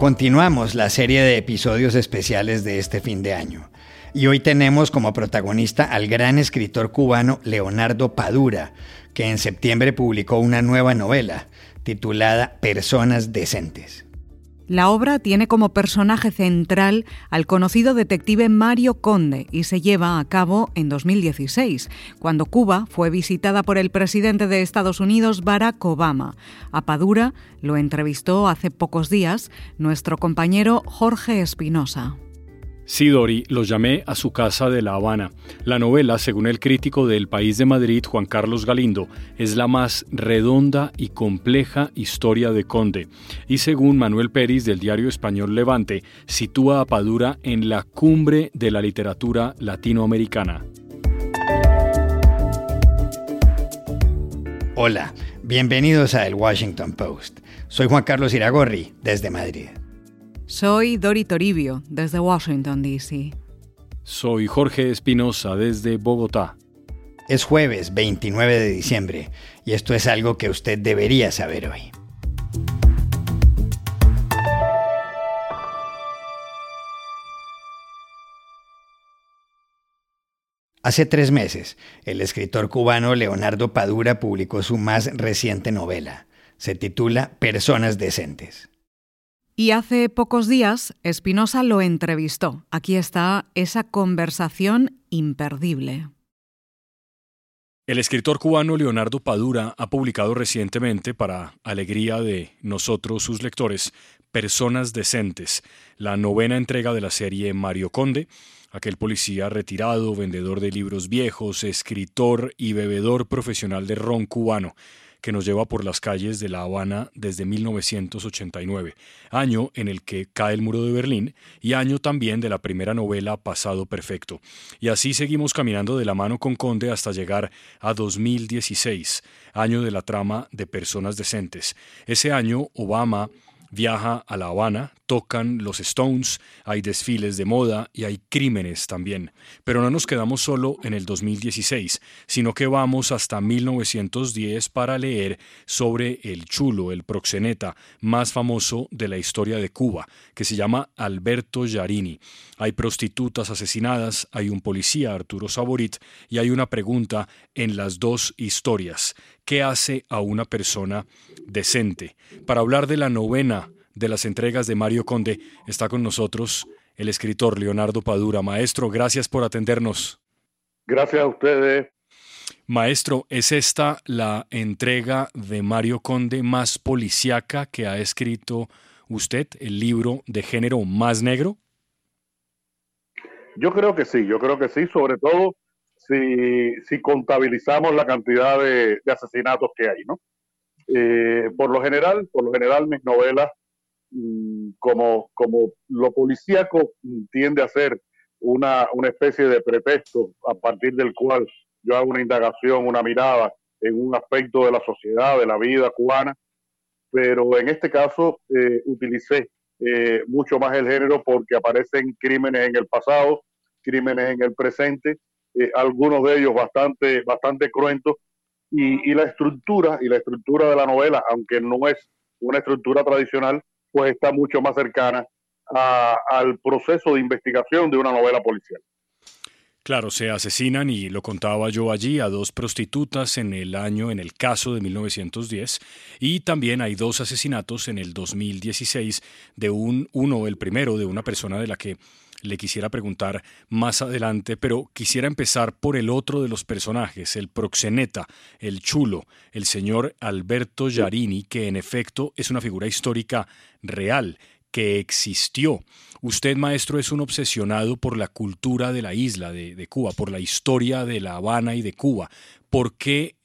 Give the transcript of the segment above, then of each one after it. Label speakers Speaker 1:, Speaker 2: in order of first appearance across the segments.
Speaker 1: Continuamos la serie de episodios especiales de este fin de año. Y hoy tenemos como protagonista al gran escritor cubano Leonardo Padura, que en septiembre publicó una nueva novela titulada Personas Decentes.
Speaker 2: La obra tiene como personaje central al conocido detective Mario Conde y se lleva a cabo en 2016, cuando Cuba fue visitada por el presidente de Estados Unidos Barack Obama. A Padura lo entrevistó hace pocos días nuestro compañero Jorge Espinosa.
Speaker 3: Sí, Dori, los llamé a su casa de La Habana. La novela, según el crítico del País de Madrid, Juan Carlos Galindo, es la más redonda y compleja historia de Conde. Y según Manuel Pérez del diario español Levante, sitúa a Padura en la cumbre de la literatura latinoamericana.
Speaker 1: Hola, bienvenidos a El Washington Post. Soy Juan Carlos Iragorri, desde Madrid.
Speaker 2: Soy Dori Toribio, desde Washington, D.C.
Speaker 3: Soy Jorge Espinosa, desde Bogotá.
Speaker 1: Es jueves 29 de diciembre y esto es algo que usted debería saber hoy. Hace tres meses, el escritor cubano Leonardo Padura publicó su más reciente novela. Se titula Personas Decentes.
Speaker 2: Y hace pocos días Espinosa lo entrevistó. Aquí está esa conversación imperdible.
Speaker 3: El escritor cubano Leonardo Padura ha publicado recientemente, para alegría de nosotros sus lectores, Personas Decentes, la novena entrega de la serie Mario Conde, aquel policía retirado, vendedor de libros viejos, escritor y bebedor profesional de ron cubano que nos lleva por las calles de La Habana desde 1989, año en el que cae el muro de Berlín y año también de la primera novela Pasado Perfecto. Y así seguimos caminando de la mano con Conde hasta llegar a 2016, año de la trama de Personas Decentes. Ese año Obama viaja a La Habana, tocan los Stones, hay desfiles de moda y hay crímenes también. Pero no nos quedamos solo en el 2016, sino que vamos hasta 1910 para leer sobre el chulo, el proxeneta más famoso de la historia de Cuba, que se llama Alberto Yarini. Hay prostitutas asesinadas, hay un policía, Arturo Saborit, y hay una pregunta en las dos historias. ¿Qué hace a una persona decente? Para hablar de la novena de las entregas de Mario Conde, está con nosotros el escritor Leonardo Padura. Maestro, gracias por atendernos.
Speaker 4: Gracias a ustedes.
Speaker 3: Maestro, ¿es esta la entrega de Mario Conde más policíaca que ha escrito usted, el libro de género más negro?
Speaker 4: Yo creo que sí, yo creo que sí, sobre todo si, contabilizamos la cantidad de, asesinatos que hay, ¿no? Eh, por lo general, por lo general mis novelas, mm, como, como lo policíaco tiende a ser una, una especie de pretexto a partir del cual yo hago una indagación, una mirada en un aspecto de la sociedad, de la vida cubana, pero en este caso eh, utilicé eh, mucho más el género porque aparecen crímenes en el pasado, crímenes en el presente eh, algunos de ellos bastante, bastante cruentos, y, la estructura, y la estructura de la novela, aunque no es una estructura tradicional, pues está mucho más cercana al proceso de investigación de una novela policial.
Speaker 3: Claro, se asesinan, y lo contaba yo allí, a dos prostitutas en el año, en el caso de 1910, y también hay dos asesinatos en el 2016 de un, uno, el primero, de una persona de la que le quisiera preguntar más adelante, pero quisiera empezar por el otro de los personajes, el proxeneta, el chulo, el señor Alberto Yarini, que en efecto es una figura histórica real que existió. Usted, maestro, es un obsesionado por la cultura de la isla de, de, Cuba, por la historia de La Habana y de Cuba. ¿Por qué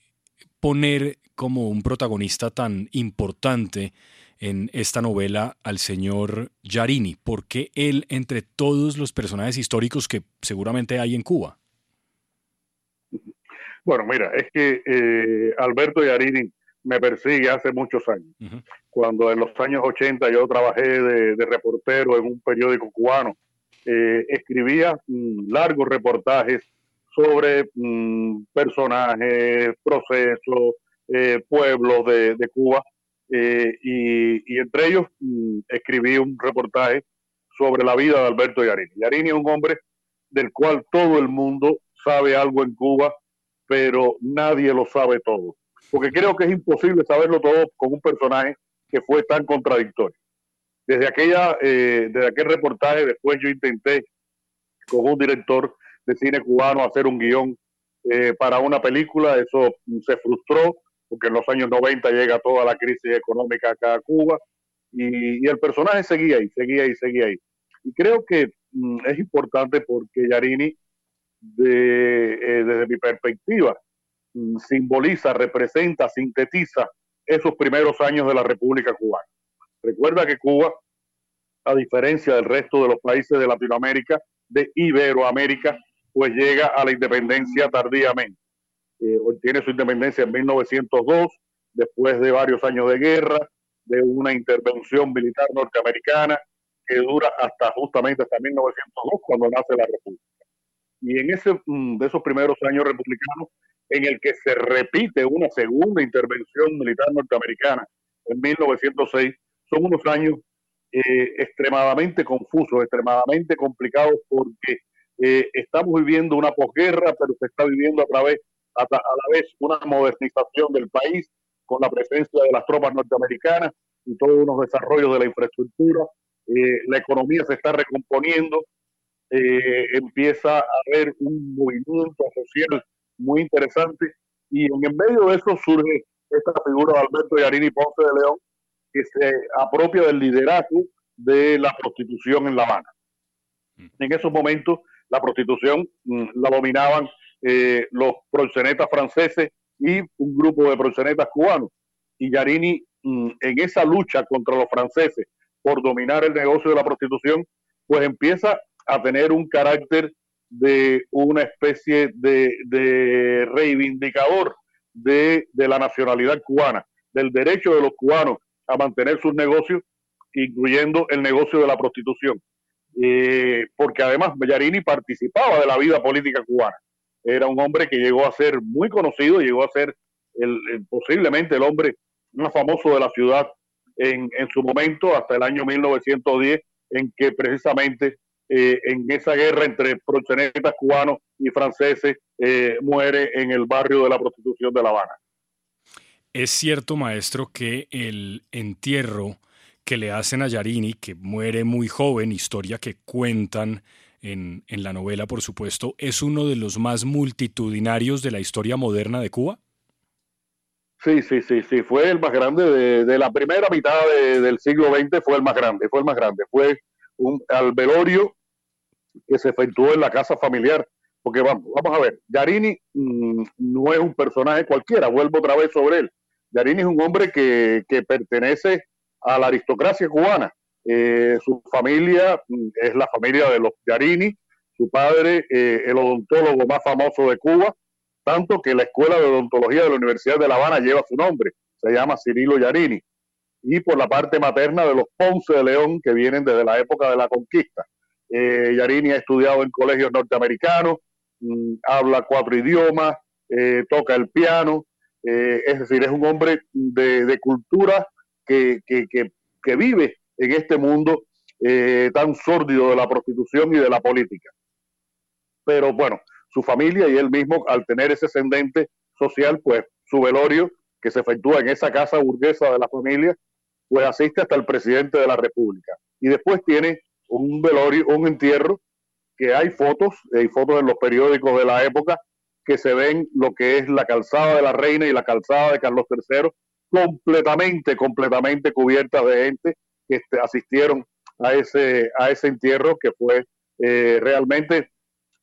Speaker 3: poner como un protagonista tan importante en esta novela al señor Yarini? ¿Por qué él entre todos los personajes históricos que seguramente hay en Cuba?
Speaker 4: Bueno, mira, es que eh, Alberto Yarini me persigue hace muchos años. Cuando en los años 80 yo trabajé de, reportero en un periódico cubano, eh, escribía mm, largos reportajes sobre mm, personajes, procesos, eh, pueblos de, de Cuba y, entre ellos mm, escribí un reportaje sobre la vida de Alberto Yarini. Yarini es un hombre del cual todo el mundo sabe algo en Cuba, pero nadie lo sabe todo. Porque creo que es imposible saberlo todo con un personaje que fue tan contradictorio. Desde, aquella, eh, desde aquel reportaje, después yo intenté con un director de cine cubano hacer un guion eh, para una película, eso se frustró, porque en los años 90 llega toda la crisis económica acá a Cuba, y, el personaje seguía ahí, seguía ahí, seguía ahí. Y creo que mm, es importante porque Yarini, de, eh, desde mi perspectiva, mm, simboliza, representa, sintetiza esos primeros años de la República Cubana. Recuerda que Cuba, a diferencia del resto de los países de Latinoamérica, de Iberoamérica, pues llega a la independencia tardíamente. Eh, obtiene su independencia en 1902, después de varios años de guerra, de una intervención militar norteamericana que dura hasta justamente hasta 1902, cuando nace la República. Y en ese, mm, de esos primeros años republicanos, en el que se repite una segunda intervención militar norteamericana en 1906, son unos años eh, extremadamente confusos, extremadamente complicados, porque eh, estamos viviendo una posguerra, pero se está viviendo a través, a, a la vez, una modernización del país con la presencia de las tropas norteamericanas y todos unos desarrollos de la infraestructura. Eh, la economía se está recomponiendo, empieza a haber un movimiento social muy interesante y en medio de eso surge esta figura de Alberto Yarini Ponce de León que se apropia del liderazgo de la prostitución en La Habana. Mm. En esos momentos la prostitución mm, la dominaban eh, los proxenetas franceses y un grupo de proxenetas cubanos. Y Yarini, mm, en esa lucha contra los franceses por dominar el negocio de la prostitución, pues empieza a tener un carácter de una especie de, reivindicador de, la nacionalidad cubana, del derecho de los cubanos a mantener sus negocios, incluyendo el negocio de la prostitución. Eh, porque además Bellarini participaba de la vida política cubana. Era un hombre que llegó a ser muy conocido, llegó a ser posiblemente el hombre más famoso de la ciudad en, en su momento, hasta el año 1910, en que precisamente eh, en esa guerra entre proxenetas cubanos y franceses eh, muere en el barrio de la prostitución de La Habana.
Speaker 3: Es cierto, maestro, que el entierro que le hacen a Yarini, que muere muy joven, historia que cuentan en, la novela, por supuesto, es uno de los más multitudinarios de la historia moderna de Cuba?
Speaker 4: Sí, sí, sí, sí, fue el más grande de, la primera mitad del siglo XX, fue el más grande, fue el más grande, fue un, al velorio que se efectuó en la casa familiar. Porque vamos, vamos a ver, Yarini mm, no es un personaje cualquiera, vuelvo otra vez sobre él. Yarini es un hombre que, pertenece a la aristocracia cubana. Eh, su familia es la familia de los Yarini, su padre, eh, el odontólogo más famoso de Cuba, tanto que la Escuela de Odontología de la Universidad de La Habana lleva su nombre, se llama Cirilo Yarini y por la parte materna de los Ponce de León, que vienen desde la época de la conquista. Eh, Yarini ha estudiado en colegios norteamericanos, mm, habla cuatro idiomas, eh, toca el piano, es decir, es un hombre de, cultura que, vive en este mundo tan sórdido de la prostitución y de la política. Pero bueno, su familia y él mismo, al tener ese ascendente social, pues su velorio que se efectúa en esa casa burguesa de la familia, pues asiste hasta el presidente de la República. Y después tiene un velorio, un entierro, que hay fotos, hay fotos en los periódicos de la época, que se ven lo que es la calzada de la reina y la calzada de Carlos III, completamente, completamente cubiertas de gente que este, asistieron a ese, a ese entierro que fue eh, realmente,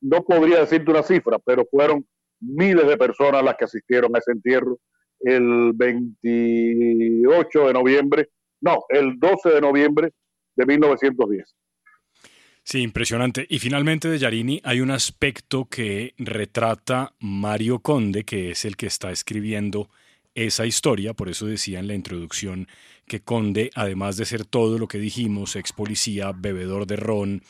Speaker 4: no podría decirte una cifra, pero fueron miles de personas las que asistieron a ese entierro el 28 de noviembre, no, el 12 de noviembre de 1910.
Speaker 3: Sí, impresionante. Y finalmente de Yarini hay un aspecto que retrata Mario Conde, que es el que está escribiendo esa historia, por eso decía en la introducción que Conde, además de ser todo lo que dijimos, ex policía, bebedor de ron,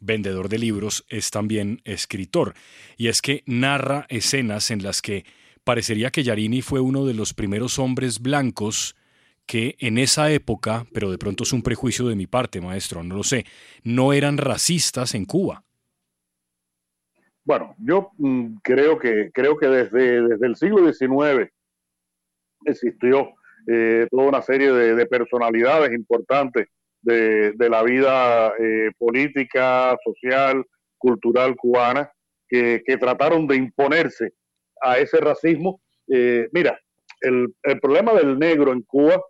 Speaker 3: vendedor de libros, es también escritor. Y es que narra escenas en las que parecería que Yarini fue uno de los primeros hombres blancos que en esa época, pero de pronto es un prejuicio de mi parte, maestro, no lo sé, no eran racistas en Cuba.
Speaker 4: Bueno, yo mm, creo que creo que desde, desde el siglo XIX existió eh, toda una serie de, personalidades importantes de, la vida eh, política, social, cultural cubana que, trataron de imponerse a ese racismo. Eh, mira, el, problema del negro en Cuba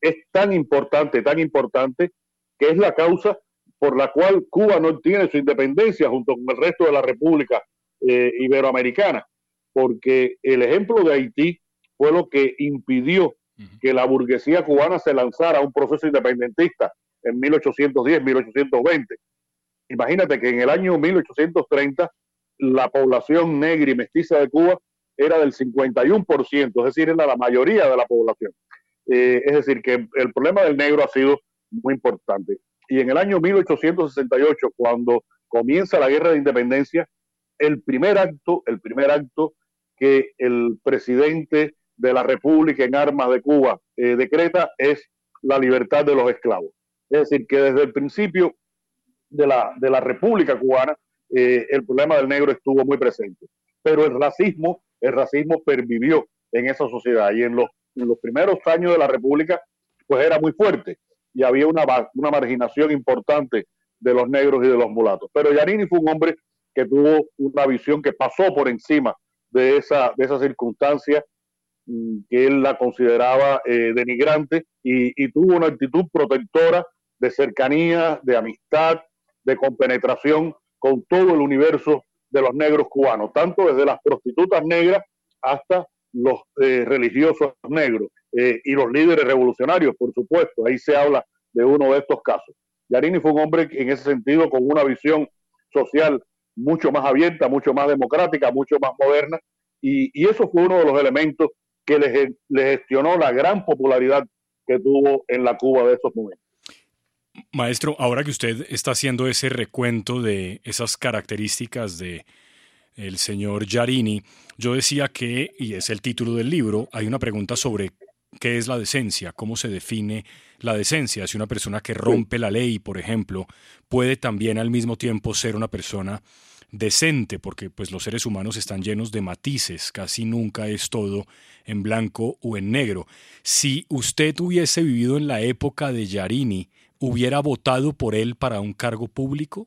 Speaker 4: es tan importante, tan importante, que es la causa por la cual Cuba no tiene su independencia junto con el resto de la República eh, Iberoamericana, porque el ejemplo de Haití fue lo que impidió que la burguesía cubana se lanzara a un proceso independentista en 1810, 1820. Imagínate que en el año 1830 la población negra y mestiza de Cuba era del 51%, es decir, era la mayoría de la población. Eh, es decir, que el problema del negro ha sido muy importante. Y en el año 1868, cuando comienza la guerra de independencia, el primer acto, el primer acto que el presidente de la República en Armas de Cuba eh, decreta es la libertad de los esclavos. Es decir, que desde el principio de la, de la República Cubana, eh, el problema del negro estuvo muy presente. Pero el racismo, el racismo pervivió en esa sociedad y en los en los primeros años de la República, pues era muy fuerte y había una, una marginación importante de los negros y de los mulatos. Pero Yarini fue un hombre que tuvo una visión que pasó por encima de esa, de esa circunstancia que él la consideraba eh, denigrante y, tuvo una actitud protectora de cercanía, de amistad, de compenetración con todo el universo de los negros cubanos, tanto desde las prostitutas negras hasta los eh, religiosos negros eh, y los líderes revolucionarios, por supuesto. Ahí se habla de uno de estos casos. Yarini fue un hombre en ese sentido con una visión social mucho más abierta, mucho más democrática, mucho más moderna, y, eso fue uno de los elementos que le, le gestionó la gran popularidad que tuvo en la Cuba de esos momentos.
Speaker 3: Maestro, ahora que usted está haciendo ese recuento de esas características de el señor Yarini, yo decía que, y es el título del libro, hay una pregunta sobre qué es la decencia, cómo se define la decencia. Si una persona que rompe la ley, por ejemplo, puede también al mismo tiempo ser una persona decente, porque pues los seres humanos están llenos de matices, casi nunca es todo en blanco o en negro. Si usted hubiese vivido en la época de Yarini, ¿hubiera votado por él para un cargo público?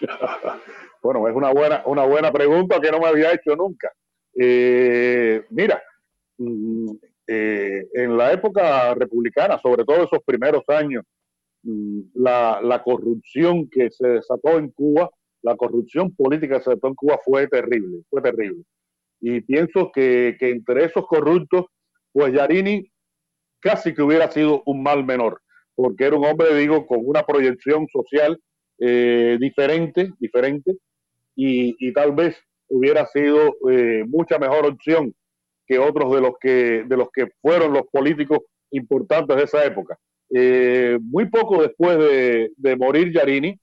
Speaker 4: Bueno, es una buena, una buena pregunta que no me había hecho nunca. Eh, mira, mm, eh, en la época republicana, sobre todo esos primeros años, mm, la, corrupción que se desató en Cuba, la corrupción política que se en Cuba fue terrible, fue terrible. Y pienso que, entre esos corruptos, pues Yarini casi que hubiera sido un mal menor, porque era un hombre, digo, con una proyección social eh, diferente, diferente, y, tal vez hubiera sido eh, mucha mejor opción que otros de los que, de los que fueron los políticos importantes de esa época. Eh, muy poco después de, morir Yarini,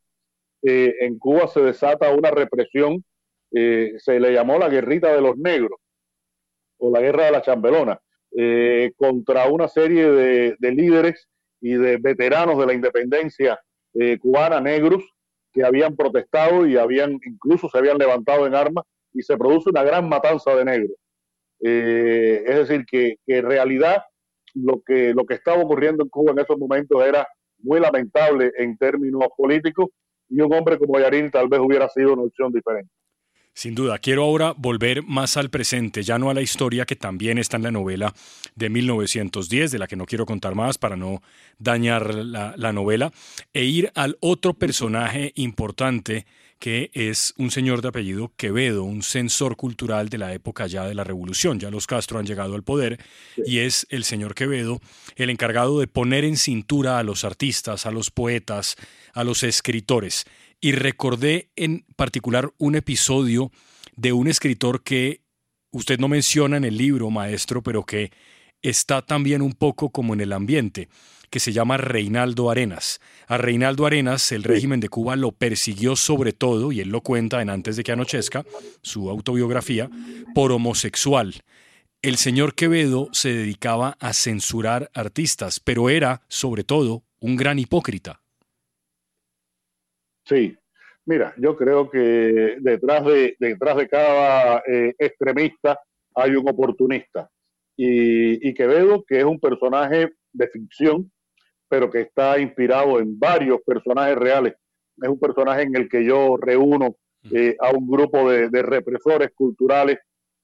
Speaker 4: eh, en Cuba se desata una represión, se le llamó la guerrita de los negros, o la guerra de la chambelona, contra una serie de, de, líderes y de veteranos de la independencia cubana negros que habían protestado y habían incluso se habían levantado en armas y se produce una gran matanza de negros. Eh, es decir, que, en realidad lo que, lo que estaba ocurriendo en Cuba en esos momentos era muy lamentable en términos políticos y un hombre como Yarín tal vez hubiera sido una opción diferente.
Speaker 3: Sin duda, quiero ahora volver más al presente, ya no a la historia que también está en la novela de 1910, de la que no quiero contar más para no dañar la, novela, e ir al otro personaje importante que es un señor de apellido Quevedo, un censor cultural de la época ya de la revolución. Ya los Castro han llegado al poder y es el señor Quevedo el encargado de poner en cintura a los artistas, a los poetas, a los escritores. Y recordé en particular un episodio de un escritor que usted no menciona en el libro, maestro, pero que está también un poco como en el ambiente, que se llama Reinaldo Arenas. A Reinaldo Arenas el régimen de Cuba lo persiguió sobre todo, y él lo cuenta en Antes de que anochezca, su autobiografía, por homosexual. el señor Quevedo se dedicaba a censurar artistas, pero era, sobre todo, un gran hipócrita.
Speaker 4: Sí, mira, yo creo que detrás de, detrás de cada eh, extremista hay un oportunista. Y, y Quevedo, que es un personaje de ficción, pero que está inspirado en varios personajes reales, es un personaje en el que yo reúno eh, a un grupo de, represores culturales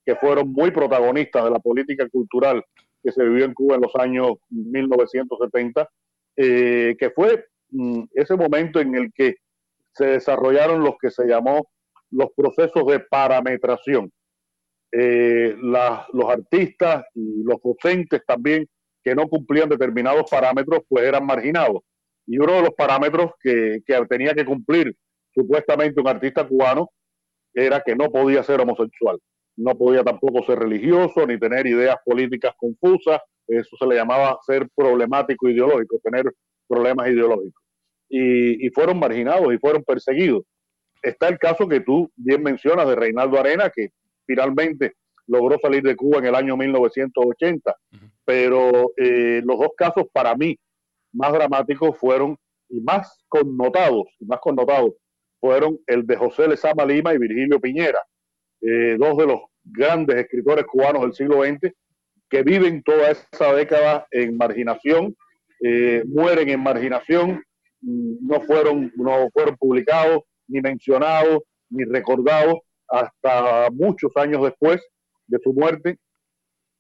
Speaker 4: que fueron muy protagonistas de la política cultural que se vivió en Cuba en los años 1970, eh, que fue mm, ese momento en el que se desarrollaron los que se llamó los procesos de parametración. Eh, los artistas y los docentes también que no cumplían determinados parámetros, pues eran marginados. Y uno de los parámetros que, que tenía que cumplir supuestamente un artista cubano era que no podía ser homosexual, no podía tampoco ser religioso ni tener ideas políticas confusas, eso se le llamaba ser problemático ideológico, tener problemas ideológicos. Y, fueron marginados y fueron perseguidos. Está el caso que tú bien mencionas de Reinaldo Arena, que finalmente logró salir de Cuba en el año 1980, pero eh, los dos casos para mí más dramáticos fueron y más connotados, y más connotados fueron el de José Lezama Lima y Virgilio Piñera, eh, dos de los grandes escritores cubanos del siglo XX que viven toda esa década en marginación, eh, mueren en marginación, mm, no fueron, no fueron publicados, ni mencionados, ni recordados hasta muchos años después de su muerte,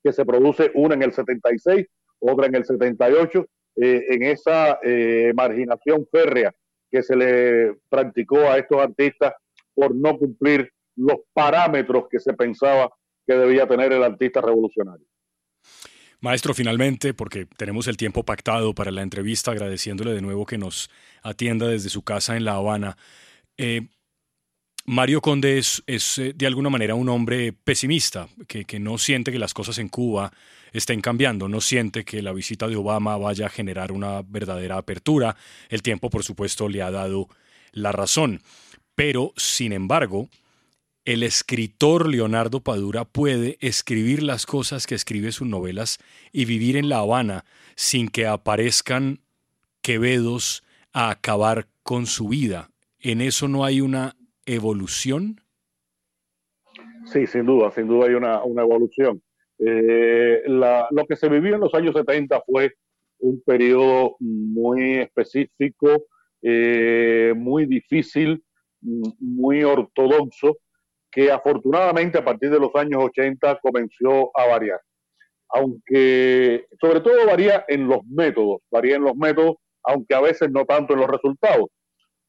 Speaker 4: que se produce una en el 76, otra en el 78, eh, en esa marginación férrea que se le practicó a estos artistas por no cumplir los parámetros que se pensaba que debía tener el artista revolucionario.
Speaker 3: Maestro, finalmente, porque tenemos el tiempo pactado para la entrevista, agradeciéndole de nuevo que nos atienda desde su casa en La Habana. Eh, Mario Conde es, eh, de alguna manera un hombre pesimista, que, que, no siente que las cosas en Cuba estén cambiando, no siente que la visita de Obama vaya a generar una verdadera apertura. El tiempo, por supuesto, le ha dado la razón. Pero, sin embargo, el escritor Leonardo Padura puede escribir las cosas que escribe sus novelas y vivir en La Habana sin que aparezcan quevedos a acabar con su vida. En eso no hay una evolución?
Speaker 4: Sí, sin duda, sin duda hay una, evolución. Eh, lo que se vivió en los años 70 fue un periodo muy específico, eh, muy difícil, muy ortodoxo, que afortunadamente a partir de los años 80 comenzó a variar. Aunque sobre todo varía en los métodos, varía en los métodos, aunque a veces no tanto en los resultados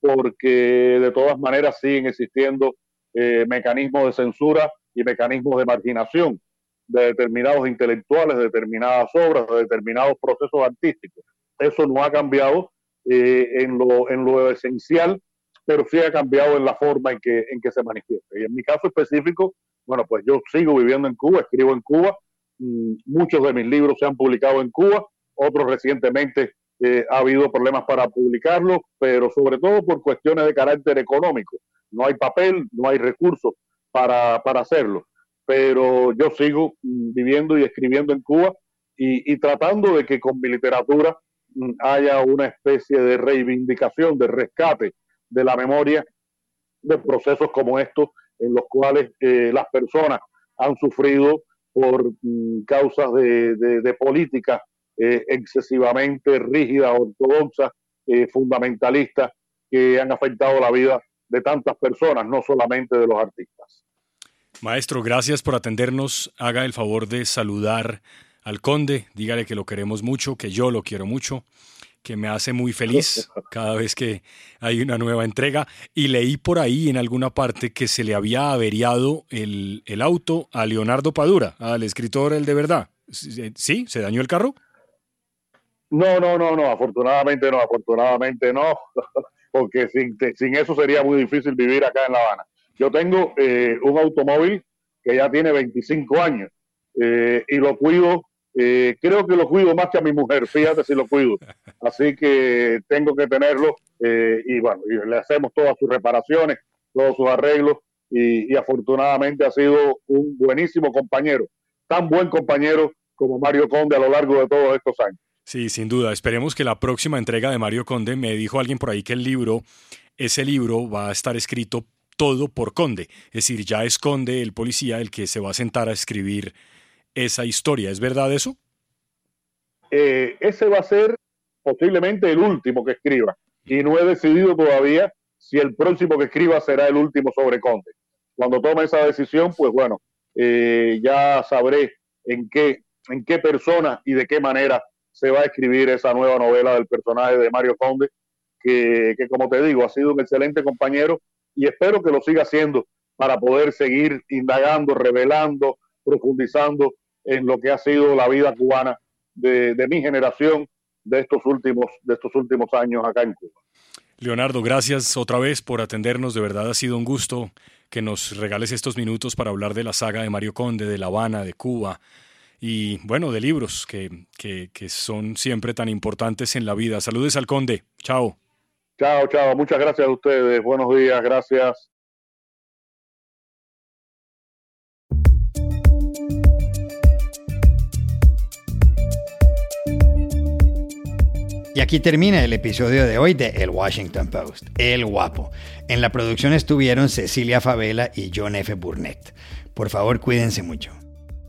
Speaker 4: porque de todas maneras siguen existiendo eh, mecanismos de censura y mecanismos de marginación de determinados intelectuales, de determinadas obras, de determinados procesos artísticos. Eso no ha cambiado eh, en, lo, en lo esencial, pero sí ha cambiado en la forma en que, en que se manifiesta. Y en mi caso específico, bueno, pues yo sigo viviendo en Cuba, escribo en Cuba, mm, muchos de mis libros se han publicado en Cuba, otros recientemente eh, ha habido problemas para publicarlo, pero sobre todo por cuestiones de carácter económico. No hay papel, no hay recursos para, hacerlo. Pero yo sigo mm, viviendo y escribiendo en Cuba y, tratando de que con mi literatura mm, haya una especie de reivindicación, de rescate de la memoria de procesos como estos en los cuales eh, las personas han sufrido por mm, causas de, de, de políticas eh, excesivamente rígida, ortodoxa, eh, fundamentalista, que han afectado la vida de tantas personas, no solamente de los artistas.
Speaker 3: Maestro, gracias por atendernos. Haga el favor de saludar al conde, dígale que lo queremos mucho, que yo lo quiero mucho, que me hace muy feliz cada vez que hay una nueva entrega. Y leí por ahí en alguna parte que se le había averiado el, el auto a Leonardo Padura, al escritor El de Verdad. ¿Sí? ¿Se dañó el carro?
Speaker 4: No, no, no, no, afortunadamente no, afortunadamente no, porque sin, sin eso sería muy difícil vivir acá en La Habana. Yo tengo eh, un automóvil que ya tiene 25 años eh, y lo cuido, eh, creo que lo cuido más que a mi mujer, fíjate si lo cuido. Así que tengo que tenerlo y bueno, le hacemos todas sus reparaciones, todos sus arreglos y, y afortunadamente ha sido un buenísimo compañero tan buen compañero como Mario Conde a lo largo de todos estos años.
Speaker 3: Sí, sin duda. Esperemos que la próxima entrega de Mario Conde, me dijo alguien por ahí que el libro, ese libro va a estar escrito todo por Conde. Es decir, ya es Conde, el policía, el que se va a sentar a escribir esa historia. ¿Es verdad eso?
Speaker 4: Eh, ese va a ser posiblemente el último que escriba. Y no he decidido todavía si el próximo que escriba será el último sobre Conde. Cuando tome esa decisión, pues bueno, eh, ya sabré en qué, en qué persona y de qué manera se va a escribir esa nueva novela del personaje de Mario Conde, que, que como te digo, ha sido un excelente compañero y espero que lo siga haciendo para poder seguir indagando, revelando, profundizando en lo que ha sido la vida cubana de, mi generación de estos últimos de estos últimos años acá en Cuba.
Speaker 3: Leonardo, gracias otra vez por atendernos. De verdad ha sido un gusto que nos regales estos minutos para hablar de la saga de Mario Conde, de La Habana, de Cuba y, bueno, de libros que, que, que son siempre tan importantes en la vida. Saludes al Conde. Chao.
Speaker 4: Chao, chao. Muchas gracias a ustedes. Buenos días. Gracias.
Speaker 1: Y aquí termina el episodio de hoy de El Washington Post, El Guapo. En la producción estuvieron Cecilia Favela y John F. Burnett. Por favor, cuídense mucho.